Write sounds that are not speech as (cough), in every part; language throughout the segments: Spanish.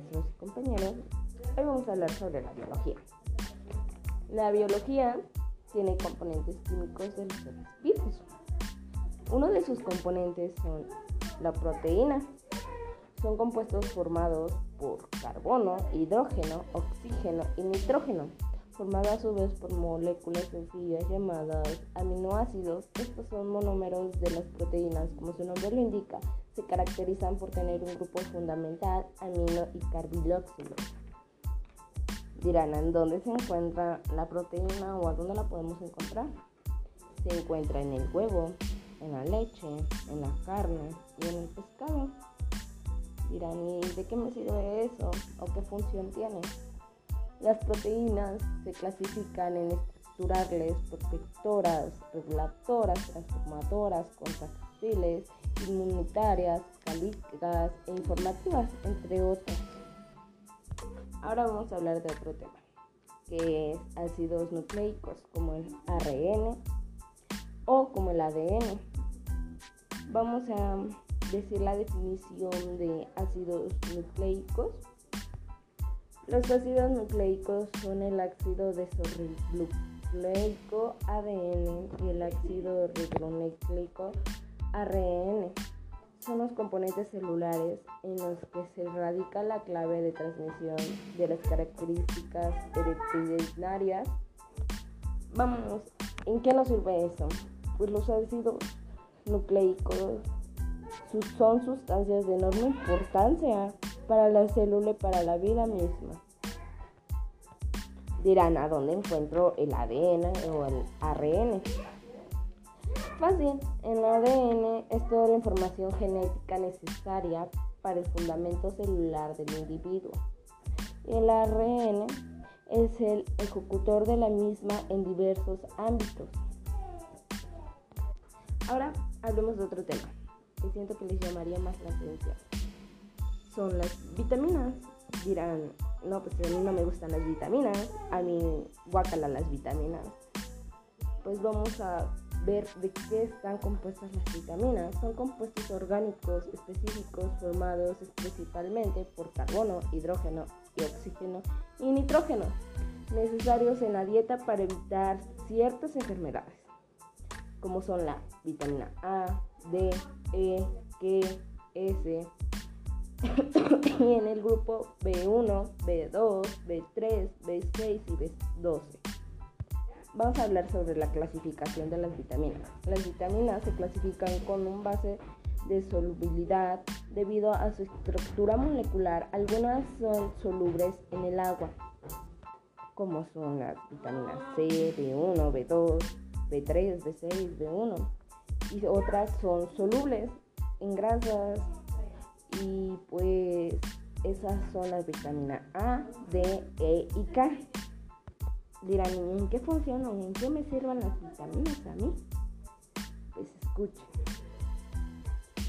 maestros compañeros. Hoy vamos a hablar sobre la biología. La biología tiene componentes químicos de los seres vivos. Uno de sus componentes son la proteína. Son compuestos formados por carbono, hidrógeno, oxígeno y nitrógeno formada a su vez por moléculas sencillas llamadas aminoácidos. Estos son monómeros de las proteínas, como su nombre lo indica, se caracterizan por tener un grupo fundamental, amino y carboxilo. Dirán, ¿en dónde se encuentra la proteína o a dónde la podemos encontrar? Se encuentra en el huevo, en la leche, en la carne y en el pescado. Dirán, ¿y de qué me sirve eso? ¿O qué función tiene? Las proteínas se clasifican en estructurales, protectoras, regulatoras, transformadoras, inmunitarias, calíticas e informativas, entre otras. Ahora vamos a hablar de otro tema, que es ácidos nucleicos como el ARN o como el ADN. Vamos a decir la definición de ácidos nucleicos los ácidos nucleicos son el ácido desoxirribonucleico ADN y el ácido ribonucleico ARN. Son los componentes celulares en los que se radica la clave de transmisión de las características hereditarias. Vamos, ¿en qué nos sirve eso? Pues los ácidos nucleicos son sustancias de enorme importancia para la célula y para la vida misma. Dirán, ¿a dónde encuentro el ADN o el ARN? Fácil, en el ADN es toda la información genética necesaria para el fundamento celular del individuo. El ARN es el ejecutor de la misma en diversos ámbitos. Ahora hablemos de otro tema que siento que les llamaría más la atención son las vitaminas. Dirán, no, pues a mí no me gustan las vitaminas, a mí guacala las vitaminas. Pues vamos a ver de qué están compuestas las vitaminas. Son compuestos orgánicos específicos formados principalmente por carbono, hidrógeno y oxígeno y nitrógeno, necesarios en la dieta para evitar ciertas enfermedades, como son la vitamina A, D, E, K, S, (coughs) y en el grupo B1, B2, B3, B6 y B12. Vamos a hablar sobre la clasificación de las vitaminas. Las vitaminas se clasifican con un base de solubilidad debido a su estructura molecular. Algunas son solubles en el agua, como son las vitaminas C, B1, B2, B3, B6, B1. Y otras son solubles en grasas, y pues esas son las vitaminas A, D, E y K. Dirán, ¿en qué funcionan? ¿En qué me sirven las vitaminas a mí? Pues escuchen.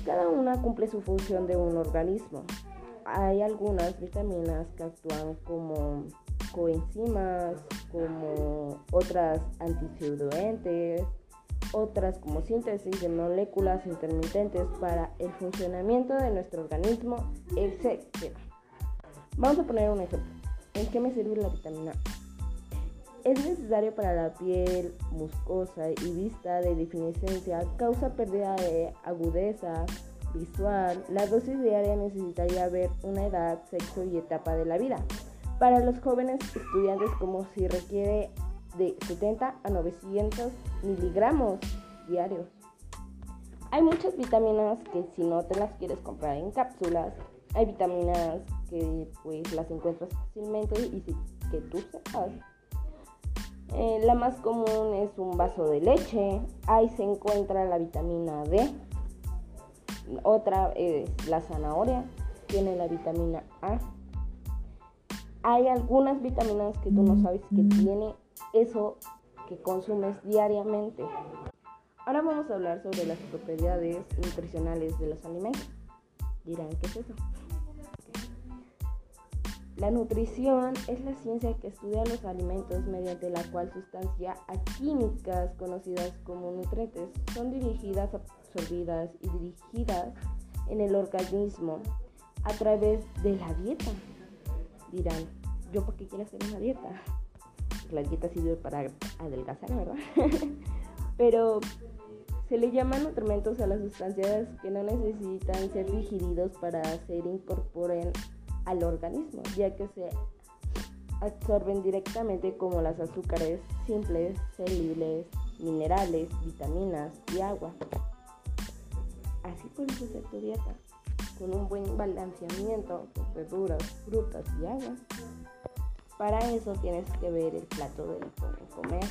Cada una cumple su función de un organismo. Hay algunas vitaminas que actúan como coenzimas, como otras antioxidantes, otras como síntesis de moléculas intermitentes para el funcionamiento de nuestro organismo, etc. Vamos a poner un ejemplo. ¿En qué me sirve la vitamina A? Es necesario para la piel muscosa y vista de deficiencia, causa pérdida de agudeza visual. La dosis diaria necesitaría ver una edad, sexo y etapa de la vida. Para los jóvenes estudiantes como si requiere de 70 a 900 miligramos diarios. Hay muchas vitaminas que si no te las quieres comprar en cápsulas, hay vitaminas que pues las encuentras fácilmente y que tú sepas. Eh, la más común es un vaso de leche, ahí se encuentra la vitamina D. Otra es la zanahoria, tiene la vitamina A. Hay algunas vitaminas que tú no sabes que tiene eso que consumes diariamente. Ahora vamos a hablar sobre las propiedades nutricionales de los alimentos. Dirán, ¿qué es eso? La nutrición es la ciencia que estudia los alimentos mediante la cual sustancias químicas conocidas como nutrientes son dirigidas, absorbidas y dirigidas en el organismo a través de la dieta. dirán, ¿yo por qué quiero hacer una dieta? La dieta sirve para adelgazar, ¿verdad? (laughs) Pero se le llaman nutrimentos a las sustancias que no necesitan ser digeridos para ser incorporen al organismo, ya que se absorben directamente como las azúcares simples, solubles, minerales, vitaminas y agua. Así puedes hacer tu dieta, con un buen balanceamiento con verduras, frutas y agua. Para eso tienes que ver el plato del comer.